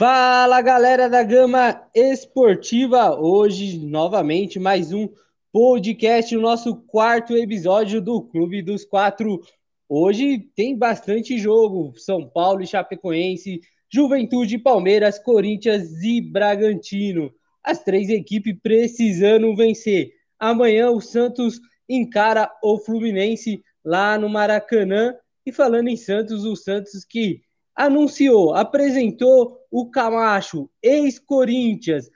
Fala galera da Gama Esportiva, hoje novamente mais um podcast, o nosso quarto episódio do Clube dos Quatro. Hoje tem bastante jogo: São Paulo e Chapecoense, Juventude, Palmeiras, Corinthians e Bragantino. As três equipes precisando vencer. Amanhã o Santos encara o Fluminense lá no Maracanã. E falando em Santos, o Santos que anunciou, apresentou o Camacho, ex-Corinthians,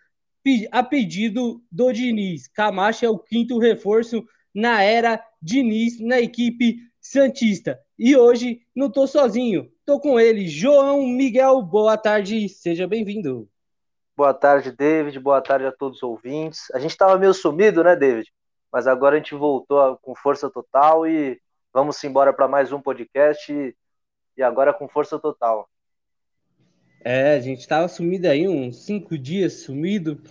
a pedido do Diniz. Camacho é o quinto reforço na era Diniz na equipe Santista. E hoje não tô sozinho, tô com ele, João Miguel. Boa tarde, seja bem-vindo. Boa tarde, David. Boa tarde a todos os ouvintes. A gente estava meio sumido, né, David? Mas agora a gente voltou com força total e vamos embora para mais um podcast e agora com força total. É, a gente estava sumido aí uns cinco dias sumido,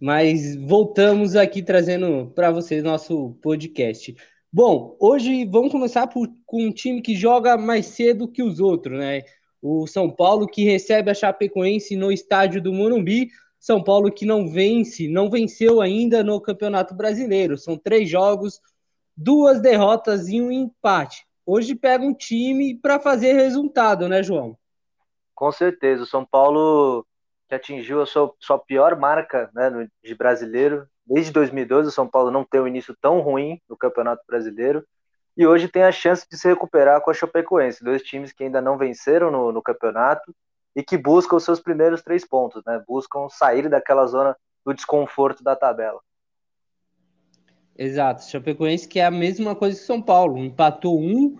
mas voltamos aqui trazendo para vocês nosso podcast. Bom, hoje vamos começar por, com um time que joga mais cedo que os outros, né? O São Paulo que recebe a Chapecoense no estádio do Morumbi. São Paulo que não vence, não venceu ainda no Campeonato Brasileiro. São três jogos, duas derrotas e um empate. Hoje pega um time para fazer resultado, né, João? Com certeza, o São Paulo que atingiu a sua, sua pior marca né, de brasileiro. Desde 2012, o São Paulo não tem um início tão ruim no Campeonato Brasileiro. E hoje tem a chance de se recuperar com a Chapecoense, dois times que ainda não venceram no, no campeonato e que buscam os seus primeiros três pontos, né? Buscam sair daquela zona do desconforto da tabela. Exato, Chapecoense que é a mesma coisa que São Paulo, empatou um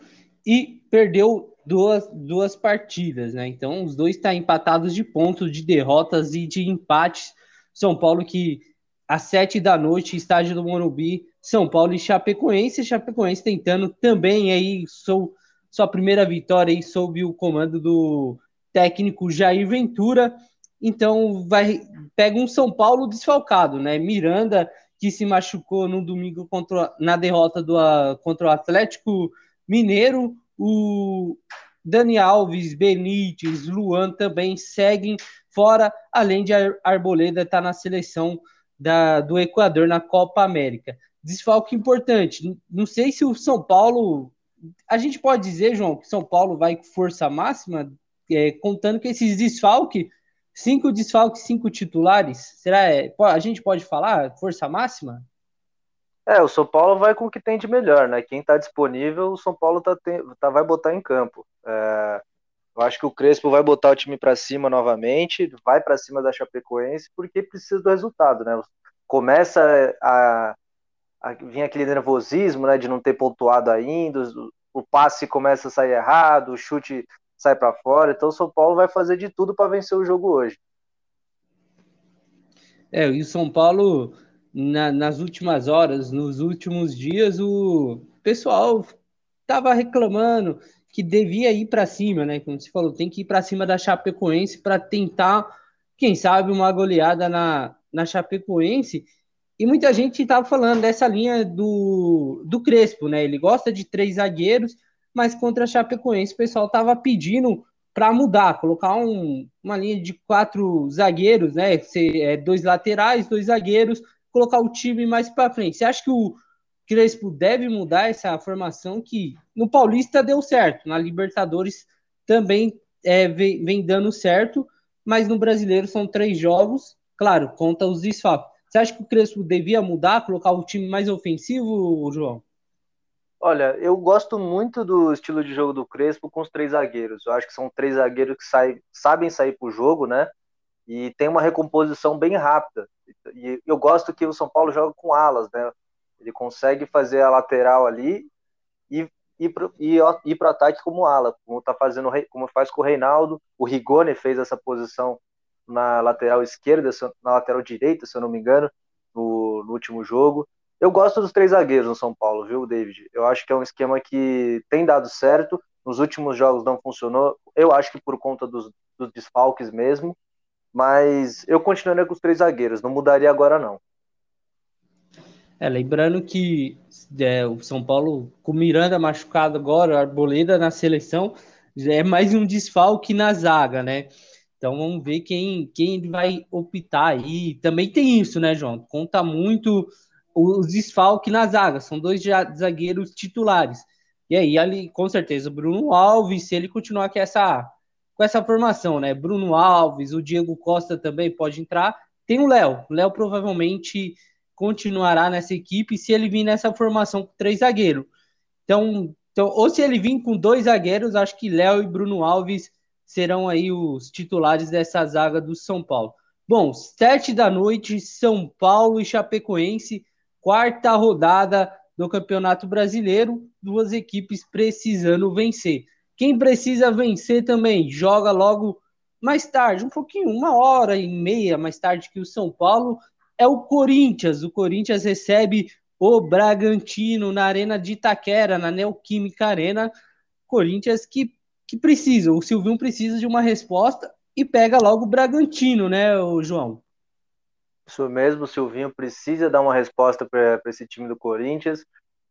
e perdeu duas, duas partidas, né? Então os dois estão tá empatados de pontos, de derrotas e de empates. São Paulo que às sete da noite, estádio do Morumbi, São Paulo e Chapecoense. Chapecoense tentando também aí sou, sua primeira vitória aí sob o comando do técnico Jair Ventura. Então vai pega um São Paulo desfalcado, né? Miranda que se machucou no domingo contra, na derrota do, contra o Atlético Mineiro, o Dani Alves, Benítez, Luan também seguem fora, além de Arboleda estar tá na seleção da, do Equador na Copa América. Desfalque importante. Não sei se o São Paulo. A gente pode dizer, João, que São Paulo vai com força máxima, é, contando que esses desfalques, cinco desfalques, cinco titulares. Será? É, a gente pode falar força máxima? É, o São Paulo vai com o que tem de melhor, né? Quem está disponível, o São Paulo tá, tá, vai botar em campo. É, eu acho que o Crespo vai botar o time para cima novamente, vai para cima da Chapecoense, porque precisa do resultado, né? Começa a, a vir aquele nervosismo, né, de não ter pontuado ainda, o passe começa a sair errado, o chute sai para fora, então o São Paulo vai fazer de tudo para vencer o jogo hoje. É, e o São Paulo na, nas últimas horas, nos últimos dias, o pessoal estava reclamando que devia ir para cima, né? Como você falou, tem que ir para cima da Chapecoense para tentar, quem sabe, uma goleada na, na Chapecoense. E muita gente estava falando dessa linha do, do Crespo, né? Ele gosta de três zagueiros, mas contra a Chapecoense o pessoal estava pedindo para mudar, colocar um, uma linha de quatro zagueiros, né? Ser, é, dois laterais, dois zagueiros, colocar o time mais para frente. Você acha que o Crespo deve mudar essa formação que no Paulista deu certo, na Libertadores também é, vem, vem, dando certo, mas no Brasileiro são três jogos, claro, conta os desfalques. Você acha que o Crespo devia mudar, colocar o time mais ofensivo, João? Olha, eu gosto muito do estilo de jogo do Crespo com os três zagueiros. Eu acho que são três zagueiros que sabem sair para o jogo, né? E tem uma recomposição bem rápida. E eu gosto que o São Paulo joga com alas, né? Ele consegue fazer a lateral ali e ir para o ataque como ala, como tá fazendo, como faz com o Reinaldo. O Rigoni fez essa posição na lateral esquerda, na lateral direita, se eu não me engano, no, no último jogo. Eu gosto dos três zagueiros no São Paulo, viu, David? Eu acho que é um esquema que tem dado certo. Nos últimos jogos não funcionou. Eu acho que por conta dos, dos desfalques mesmo. Mas eu continuaria com os três zagueiros, não mudaria agora não. É, lembrando que é, o São Paulo, com Miranda machucado agora, Arboleda na seleção, é mais um desfalque na zaga, né? Então vamos ver quem, quem vai optar aí. Também tem isso, né, João? Conta muito os desfalques na zaga. São dois zagueiros titulares. E aí, ali, com certeza, Bruno Alves, se ele continuar com essa, com essa formação, né? Bruno Alves, o Diego Costa também pode entrar. Tem o Léo. O Léo provavelmente continuará nessa equipe se ele vir nessa formação com três zagueiros. Então, então, ou se ele vir com dois zagueiros, acho que Léo e Bruno Alves serão aí os titulares dessa zaga do São Paulo. Bom, sete da noite, São Paulo e Chapecoense, quarta rodada do Campeonato Brasileiro, duas equipes precisando vencer. Quem precisa vencer também joga logo mais tarde, um pouquinho, uma hora e meia mais tarde que o São Paulo, é o Corinthians. O Corinthians recebe o Bragantino na Arena de Itaquera, na Neoquímica Arena. Corinthians que, que precisa, o Silvinho precisa de uma resposta e pega logo o Bragantino, né, o João? Isso mesmo, o Silvinho precisa dar uma resposta para esse time do Corinthians.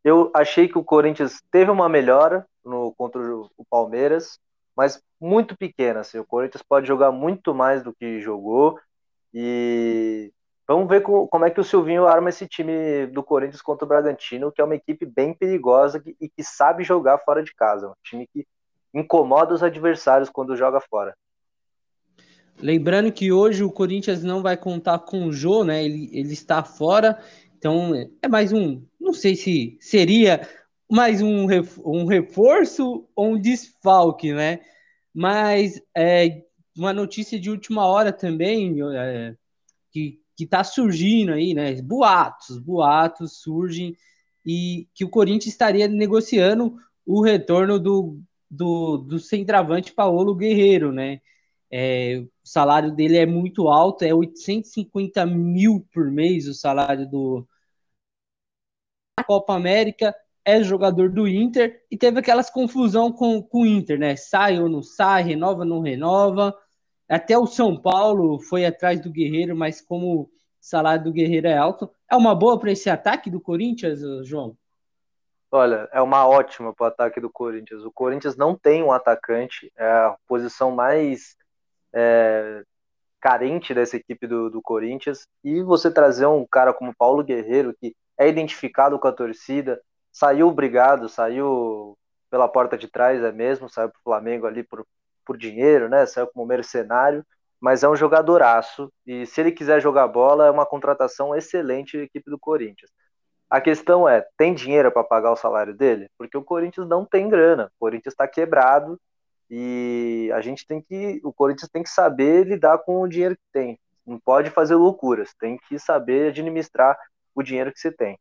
Eu achei que o Corinthians teve uma melhora no contra o Palmeiras, mas muito pequena. Assim, o Corinthians pode jogar muito mais do que jogou. E vamos ver como, é que o Silvinho arma esse time do Corinthians contra o Bragantino, que é uma equipe bem perigosa e que sabe jogar fora de casa. Um time que incomoda os adversários quando joga fora. Lembrando que hoje o Corinthians não vai contar com o Jô, né? Ele, ele está fora. Então é mais um. Não sei se seria mais um, um reforço ou um desfalque, né? Mas é, uma notícia de última hora também é, que está surgindo aí, né? Boatos, boatos surgem e que o Corinthians estaria negociando o retorno do, do, do centroavante Paulo Guerreiro, né? É, o salário dele é muito alto, é 850 mil por mês o salário do Copa América, é jogador do Inter e teve aquelas confusão com, com o Inter, né? Sai ou não sai, renova ou não renova. Até o São Paulo foi atrás do Guerreiro, mas como o salário do Guerreiro é alto, é uma boa para esse ataque do Corinthians, João? Olha, é uma ótima para o ataque do Corinthians. O Corinthians não tem um atacante, é a posição mais é, carente dessa equipe do, do Corinthians. E você trazer um cara como Paulo Guerreiro, que é identificado com a torcida, saiu obrigado, saiu pela porta de trás, é mesmo, saiu para o Flamengo ali por, por dinheiro, né? Saiu como mercenário, mas é um jogadoraço. E se ele quiser jogar bola, é uma contratação excelente da equipe do Corinthians. A questão é, tem dinheiro para pagar o salário dele? Porque o Corinthians não tem grana. O Corinthians está quebrado e a gente tem que, o Corinthians tem que saber lidar com o dinheiro que tem. Não pode fazer loucuras. Tem que saber administrar o dinheiro que você tem.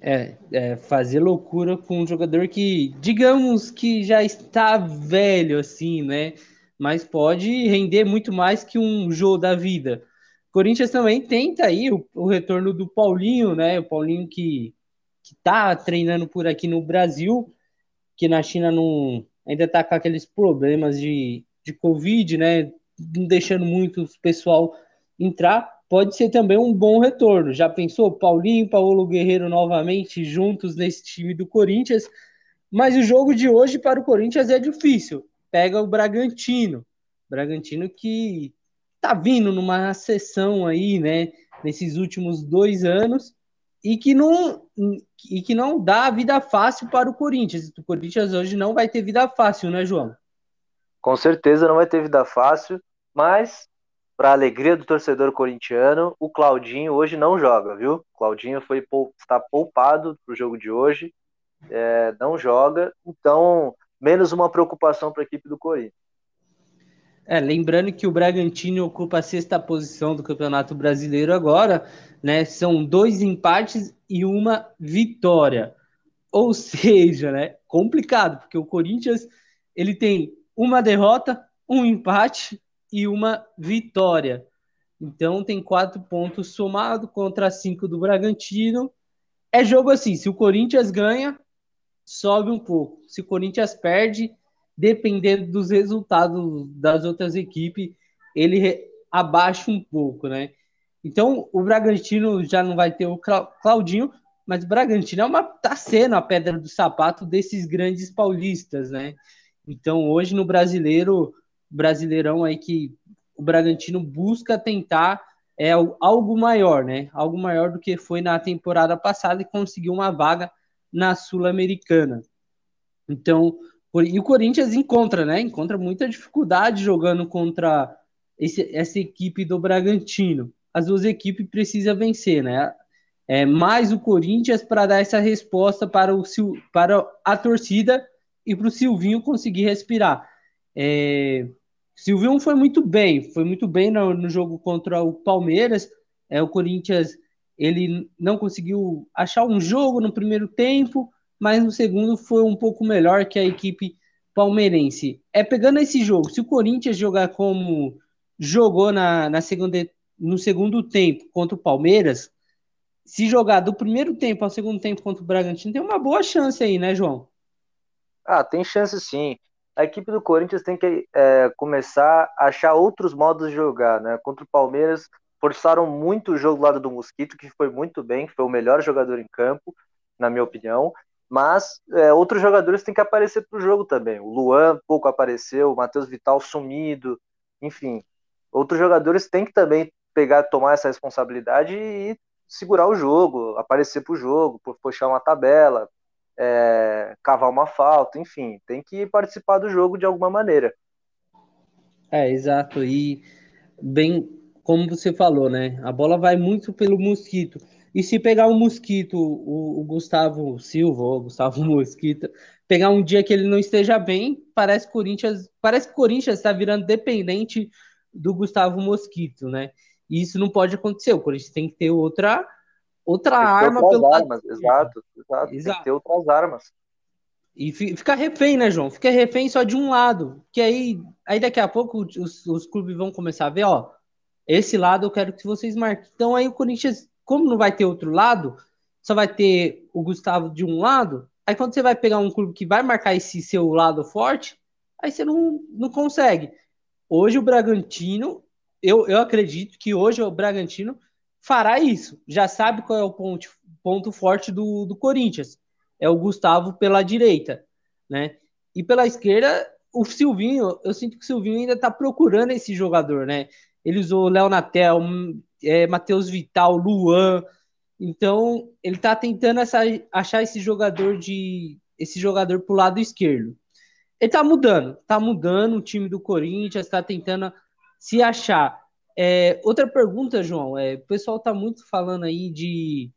É, é, fazer loucura com um jogador que, digamos que já está velho, assim, né? Mas pode render muito mais que um jogo da vida. Corinthians também tenta aí o, o, retorno do Paulinho, né? O Paulinho que, que tá treinando por aqui no Brasil, que na China não, ainda tá com aqueles problemas de, de Covid, né? Não deixando muito o pessoal entrar pode ser também um bom retorno. Já pensou Paulinho Paulo Guerreiro novamente juntos nesse time do Corinthians? Mas o jogo de hoje para o Corinthians é difícil. Pega o Bragantino. Bragantino que tá vindo numa sessão aí, né, nesses últimos dois anos e que não e que não dá vida fácil para o Corinthians. O Corinthians hoje não vai ter vida fácil, né, João? Com certeza não vai ter vida fácil, mas para alegria do torcedor corintiano, o Claudinho hoje não joga, viu? Claudinho foi está poupado para o jogo de hoje, é, não joga, então menos uma preocupação para a equipe do Corinthians. É, lembrando que o Bragantino ocupa a sexta posição do Campeonato Brasileiro agora, né? São dois empates e uma vitória. Ou seja, né? Complicado, porque o Corinthians ele tem uma derrota, um empate e uma vitória. Então tem quatro pontos somado contra cinco do Bragantino. É jogo assim, se o Corinthians ganha, sobe um pouco. Se o Corinthians perde, dependendo dos resultados das outras equipes, ele abaixa um pouco, né? Então o Bragantino já não vai ter o Claudinho, mas o Bragantino é uma tá sendo a pedra do sapato desses grandes paulistas, né? Então hoje no Brasileiro Brasileirão aí que o Bragantino busca tentar é algo maior, né? Algo maior do que foi na temporada passada e conseguiu uma vaga na Sul-Americana. Então, e o Corinthians encontra, né? Encontra muita dificuldade jogando contra esse, essa equipe do Bragantino. As duas equipes precisam vencer, né? É, mais o Corinthians para dar essa resposta para, o, para a torcida e para o Silvinho conseguir respirar. É, Silvinho foi muito bem, foi muito bem no, no jogo contra o Palmeiras. É, o Corinthians ele não conseguiu achar um jogo no primeiro tempo, mas no segundo foi um pouco melhor que a equipe palmeirense. É pegando esse jogo, se o Corinthians jogar como jogou na, na segunda, no segundo tempo contra o Palmeiras, se jogar do primeiro tempo ao segundo tempo contra o Bragantino, tem uma boa chance aí, né, João? Ah, tem chance sim a equipe do Corinthians tem que é, começar a achar outros modos de jogar, né? Contra o Palmeiras, forçaram muito o jogo do lado do Mosquito, que foi muito bem, que foi o melhor jogador em campo, na minha opinião. Mas é, outros jogadores têm que aparecer para o jogo também. O Luan pouco apareceu, o Matheus Vital sumido, enfim. Outros jogadores têm que também pegar, tomar essa responsabilidade e segurar o jogo, aparecer para o jogo, puxar uma tabela, é, cavar uma falta, enfim, tem que participar do jogo de alguma maneira. É, exato. E bem, como você falou, né? A bola vai muito pelo mosquito. E se pegar o um mosquito, o, o, Gustavo Silva, o Gustavo Mosquito, pegar um dia que ele não esteja bem, parece que Corinthians, parece que Corinthians está virando dependente do Gustavo Mosquito, né? E isso não pode acontecer. O Corinthians tem que ter outra outra arma pelo armas, exato, exato, exato. Tem que ter outras armas. E fica refém, né, João? Fica refém só de um lado. Que aí, aí daqui a pouco os, os clubes vão começar a ver, ó, esse lado eu quero que vocês marquem. Então aí o Corinthians, como não vai ter outro lado, só vai ter o Gustavo de um lado. Aí quando você vai pegar um clube que vai marcar esse seu lado forte, aí você não, não consegue. Hoje o Bragantino, eu, eu acredito que hoje o Bragantino fará isso. Já sabe qual é o ponto, ponto forte do, do Corinthians. É o Gustavo pela direita, né? E pela esquerda, o Silvinho, eu sinto que o Silvinho ainda está procurando esse jogador, né? Ele usou Léo Natel, é, Matheus Vital, Luan. Então, ele está tentando essa, achar esse jogador de esse jogador pro lado esquerdo. Ele tá mudando, tá mudando o time do Corinthians, está tentando se achar. É, outra pergunta, João, é, o pessoal está muito falando aí de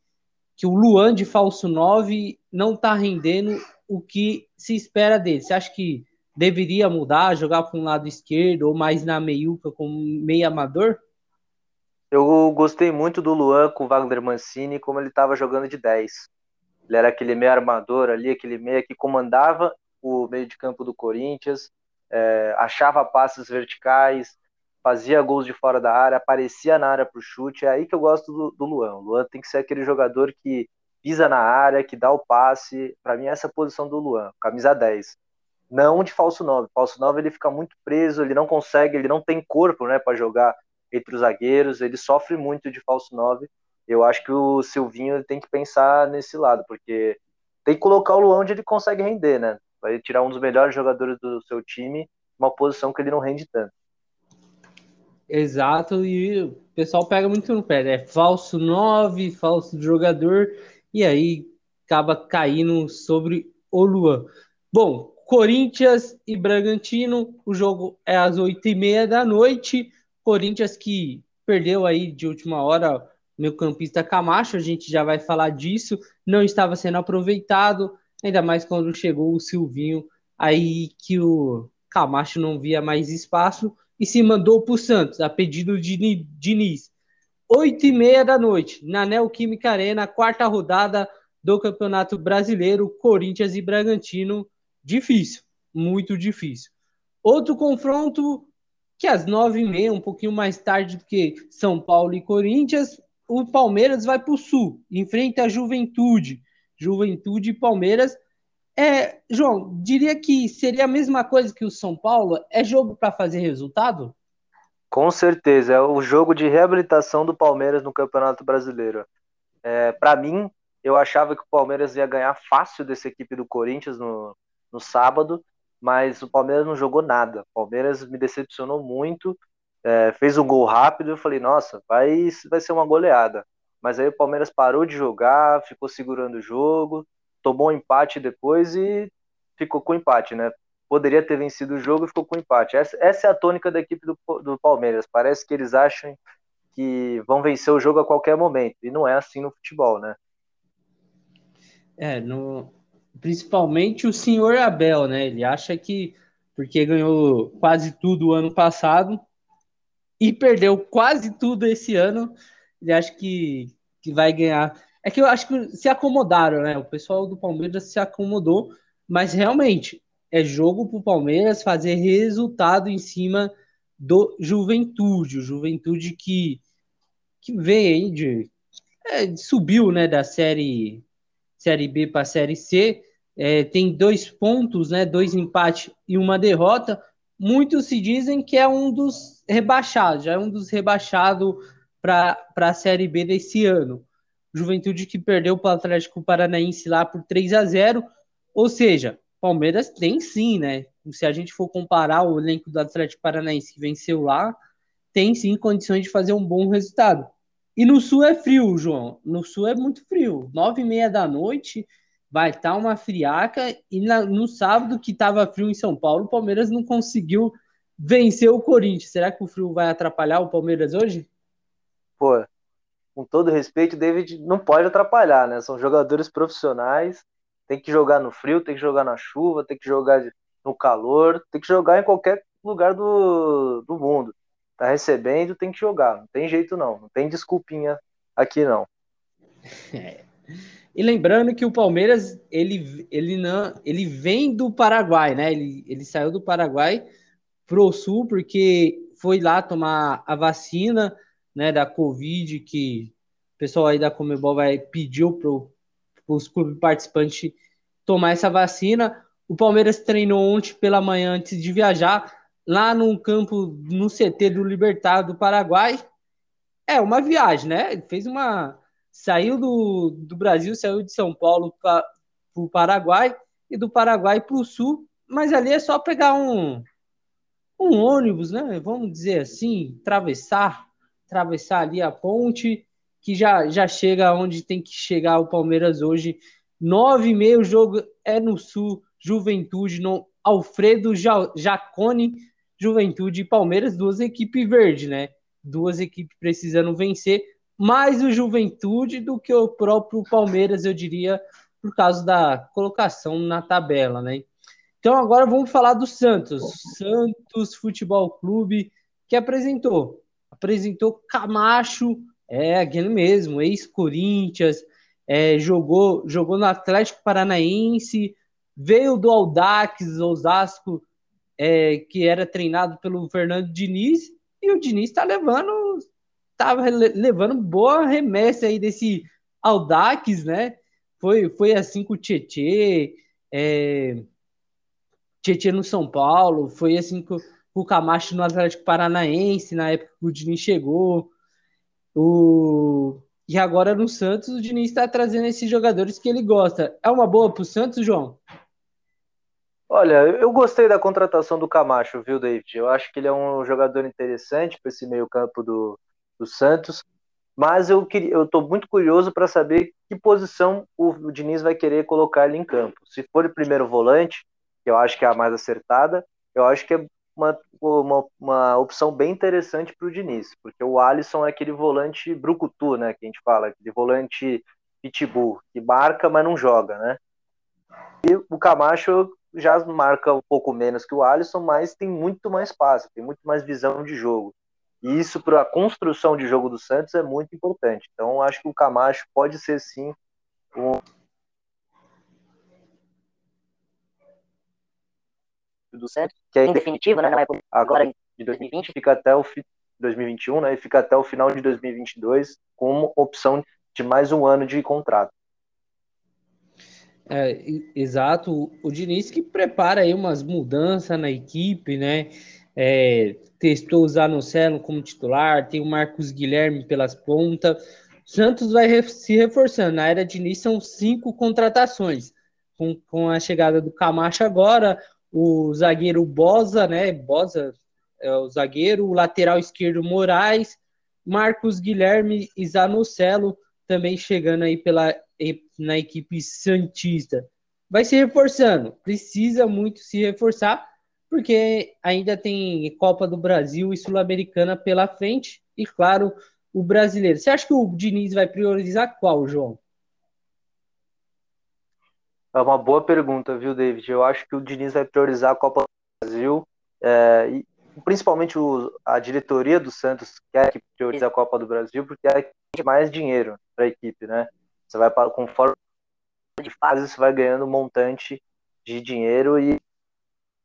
que o Luan de falso 9 não está rendendo o que se espera dele. Você acha que deveria mudar, jogar para um lado esquerdo ou mais na meiuca como meio amador? Eu gostei muito do Luan com o Wagner Mancini, como ele estava jogando de 10. Ele era aquele meio armador ali, aquele meia que comandava o meio de campo do Corinthians, é, achava passes verticais, fazia gols de fora da área, aparecia na área para o chute. É aí que eu gosto do, do Luan. O Luan tem que ser aquele jogador que pisa na área, que dá o passe. Para mim, essa é a posição do Luan, camisa 10. Não de falso 9. Falso 9 ele fica muito preso, ele não consegue, ele não tem corpo né, para jogar entre os zagueiros, ele sofre muito de falso 9. Eu acho que o Silvinho tem que pensar nesse lado, porque tem que colocar o Luan onde ele consegue render, né? Vai tirar um dos melhores jogadores do seu time, uma posição que ele não rende tanto. Exato, e o pessoal pega muito no pé, é falso 9, falso jogador, e aí acaba caindo sobre o Luan. Bom, Corinthians e Bragantino, o jogo é às 8h30 da noite. Corinthians que perdeu aí de última hora meu campista Camacho, a gente já vai falar disso, não estava sendo aproveitado, ainda mais quando chegou o Silvinho, aí que o Camacho não via mais espaço e se mandou para o Santos, a pedido de Diniz. Oito e meia da noite, na Neoquímica Arena, quarta rodada do Campeonato Brasileiro, Corinthians e Bragantino. Difícil, muito difícil. Outro confronto que às nove e meia, um pouquinho mais tarde do que São Paulo e Corinthians, o Palmeiras vai para o Sul, enfrenta a Juventude. Juventude e Palmeiras é, João, diria que seria a mesma coisa que o São Paulo? É jogo para fazer resultado? Com certeza, é o jogo de reabilitação do Palmeiras no Campeonato Brasileiro. É, para mim, eu achava que o Palmeiras ia ganhar fácil dessa equipe do Corinthians no, no sábado, mas o Palmeiras não jogou nada. O Palmeiras me decepcionou muito, é, fez um gol rápido, eu falei, nossa, vai, vai ser uma goleada. Mas aí o Palmeiras parou de jogar, ficou segurando o jogo, tomou um empate depois e ficou com empate, né? Poderia ter vencido o jogo e ficou com empate. Essa, essa é a tônica da equipe do, do Palmeiras. Parece que eles acham que vão vencer o jogo a qualquer momento. E não é assim no futebol, né? É, no, principalmente o senhor Abel, né? Ele acha que porque ganhou quase tudo o ano passado e perdeu quase tudo esse ano, ele acha que, que vai ganhar. É que eu acho que se acomodaram, né? O pessoal do Palmeiras se acomodou, mas realmente é jogo para o Palmeiras fazer resultado em cima do Juventude, o Juventude que, que veio aí de é, subiu, né, da série série B para a série C é, tem dois pontos, né, dois empates e uma derrota. Muitos se dizem que é um dos rebaixados, já é um dos rebaixados para a Série B desse ano. Juventude que perdeu para o Atlético Paranaense lá por 3 a 0 ou seja, Palmeiras tem sim, né? Se a gente for comparar o elenco do Atlético Paranaense que venceu lá, tem sim condições de fazer um bom resultado. E no Sul é frio, João. No Sul é muito frio. Nove e meia da noite, vai estar tá uma friaca e na, no sábado que estava frio em São Paulo, o Palmeiras não conseguiu vencer o Corinthians. Será que o frio vai atrapalhar o Palmeiras hoje? Pô, com todo respeito, David não pode atrapalhar, né? São jogadores profissionais, tem que jogar no frio, tem que jogar na chuva, tem que jogar no calor, tem que jogar em qualquer lugar do, do mundo. Tá recebendo, tem que jogar. Não tem jeito não, não tem desculpinha aqui não. É. E lembrando que o Palmeiras, ele, ele, não, ele vem do Paraguai, né? Ele, ele saiu do Paraguai pro Sul porque foi lá tomar a vacina, né, da Covid, que o pessoal aí da Comebol vai pediu para os clubes participantes tomar essa vacina. O Palmeiras treinou ontem pela manhã antes de viajar lá no campo, no CT do Libertad do Paraguai. É uma viagem, né? Ele fez uma saiu do, do Brasil, saiu de São Paulo para o Paraguai e do Paraguai para o Sul, mas ali é só pegar um, um ônibus, né? Vamos dizer assim, atravessar, atravessar ali a ponte, que já, já chega onde tem que chegar o Palmeiras hoje. Nove e meio, o jogo é no Sul, Juventude, no Alfredo Jacone, Juventude e Palmeiras, duas equipes verdes, né? Duas equipes precisando vencer mais o Juventude do que o próprio Palmeiras, eu diria, por causa da colocação na tabela, né? Então agora vamos falar do Santos. Santos Futebol Clube que apresentou, apresentou Camacho, é aquele mesmo, ex-Corinthians, é, jogou, jogou no Atlético Paranaense, veio do Audax, Osasco, é, que era treinado pelo Fernando Diniz, e o Diniz está levando estava levando boa remessa aí desse Aldax, né? Foi, foi assim com o Tietê, é, Tietê no São Paulo, foi assim com, com o Camacho no Atlético Paranaense, na época que o Diniz chegou. O, e agora no Santos, o Diniz está trazendo esses jogadores que ele gosta. É uma boa para o Santos, João? Olha, eu gostei da contratação do Camacho, viu, David? Eu acho que ele é um jogador interessante para esse meio-campo do, do Santos. Mas eu estou muito curioso para saber que posição o, Diniz vai querer colocar ele em campo. Se for o primeiro volante, que eu acho que é a mais acertada, eu acho que é uma, uma, uma opção bem interessante para o Diniz, porque o Alisson é aquele volante brucutu, né, que a gente fala, aquele volante pitbull, que marca, mas não joga, né? E o Camacho já marca um pouco menos que o Alisson, mas tem muito mais passe, tem muito mais visão de jogo. E isso para a construção de jogo do Santos é muito importante. Então, acho que o Camacho pode ser sim um do Santos, que é em definitivo, né? Não é agora de 2020, fica até o 2021, né? E fica até o final de 2022 como opção de mais um ano de contrato. É, exato. O Diniz que prepara aí umas mudanças na equipe, né? é, testou o Zanocelo como titular, tem o Marcos Guilherme pelas pontas. Santos vai se reforçando. Na era de início são cinco contratações. Com, com a chegada do Camacho agora, o zagueiro Bosa, né? Bosa é o zagueiro, o lateral esquerdo Moraes, Marcos Guilherme e Zanocelo também chegando aí pela, na equipe Santista. Vai se reforçando, precisa muito se reforçar, porque ainda tem Copa do Brasil e Sul-Americana pela frente, e claro, o brasileiro. Você acha que o Diniz vai priorizar qual, João? É uma boa pergunta, viu, David? Eu acho que o Diniz vai priorizar a Copa do Brasil, é, principalmente o, a diretoria do Santos quer que priorize a Copa do Brasil, porque é mais dinheiro para a equipe, né? Você vai, conforme de fase, você vai ganhando um montante de dinheiro e o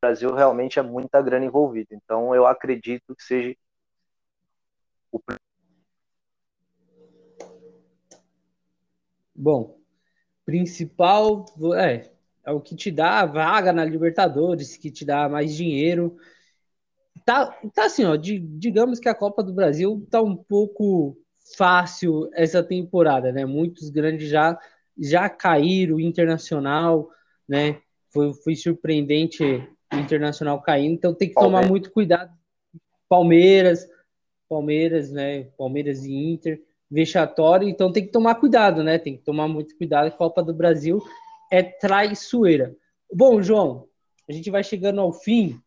Brasil realmente é muita grana envolvida. Então, eu acredito que seja o Bom, principal é, é o que te dá a vaga na Libertadores, que te dá mais dinheiro. Tá, tá assim, ó, de, digamos que a Copa do Brasil tá um pouco fácil essa temporada, né? Muitos grandes já já caíram, Internacional, né? Foi, foi surpreendente o Internacional caindo, então tem que tomar muito cuidado. Palmeiras, Palmeiras, né? Palmeiras e Inter vexatório, então tem que tomar cuidado, né? Tem que tomar muito cuidado. A Copa do Brasil é traiçoeira. Bom, João, a gente vai chegando ao fim.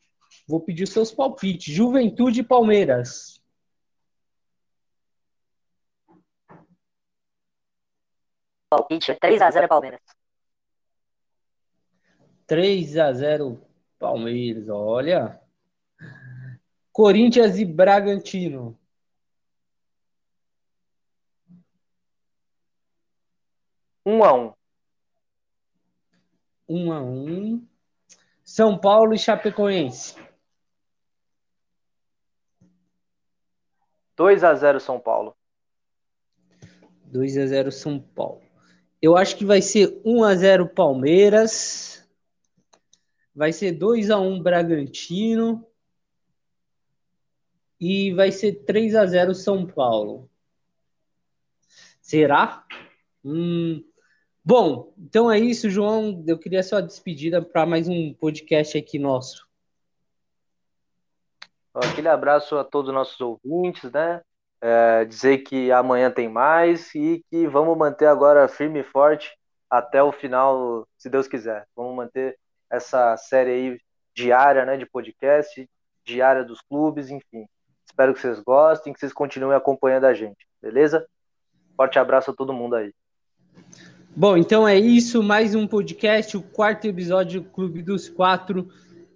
Vou pedir os seus palpites. Juventude e Palmeiras. Palpite 3x0 Palmeiras. 3x0 Palmeiras, olha. Corinthians e Bragantino. Um a um. Um a um. São Paulo e Chapecoense. 2 a 0 São Paulo. 2 a 0 São Paulo. Eu acho que vai ser 1 a 0 Palmeiras. Vai ser 2 a 1 Bragantino. E vai ser 3 a 0 São Paulo. Será? Hum, Bom, então é isso, João. Eu queria só a despedida para mais um podcast aqui nosso. Aquele abraço a todos os nossos ouvintes, né? É, dizer que amanhã tem mais e que vamos manter agora firme e forte até o final, se Deus quiser. Vamos manter essa série aí diária, né, de podcast, diária dos clubes, enfim. Espero que vocês gostem, que vocês continuem acompanhando a gente, beleza? Forte abraço a todo mundo aí. Bom, então é isso, mais um podcast, o quarto episódio do Clube dos Quatro.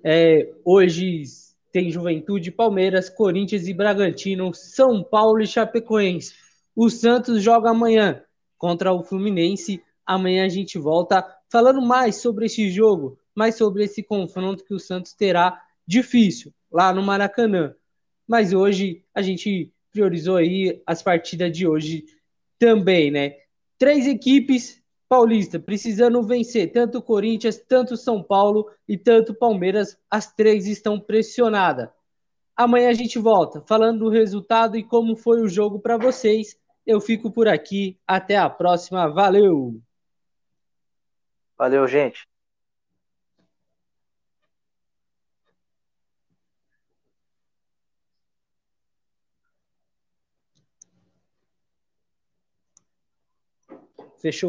É, hoje tem Juventude, Palmeiras, Corinthians e Bragantino, São Paulo e Chapecoense. O Santos joga amanhã contra o Fluminense. Amanhã a gente volta falando mais sobre esse jogo, mais sobre esse confronto que o Santos terá difícil lá no Maracanã. Mas hoje a gente priorizou aí as partidas de hoje também, né? Três equipes Paulista, precisando vencer tanto Corinthians, tanto São Paulo e tanto Palmeiras, as três estão pressionadas. Amanhã a gente volta falando do resultado e como foi o jogo para vocês. Eu fico por aqui, até a próxima, valeu! Valeu, gente. Fechou.